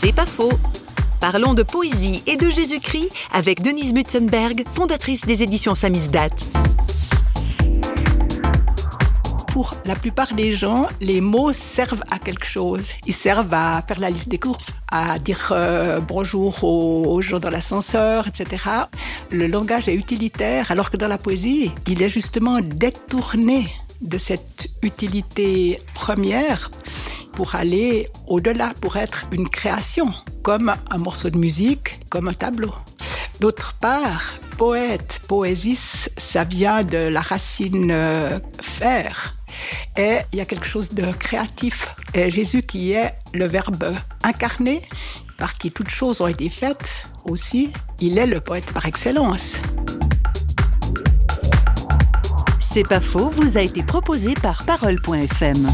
C'est pas faux. Parlons de poésie et de Jésus-Christ avec Denise Mutzenberg, fondatrice des éditions Samizdat. Pour la plupart des gens, les mots servent à quelque chose. Ils servent à faire la liste des courses, à dire euh, bonjour aux, aux gens dans l'ascenseur, etc. Le langage est utilitaire, alors que dans la poésie, il est justement détourné de cette utilité première pour aller au-delà, pour être une création, comme un morceau de musique, comme un tableau. D'autre part, poète, poésis, ça vient de la racine euh, faire. Et il y a quelque chose de créatif. Et Jésus qui est le Verbe incarné, par qui toutes choses ont été faites aussi, il est le poète par excellence. C'est pas faux, vous a été proposé par Parole.fm.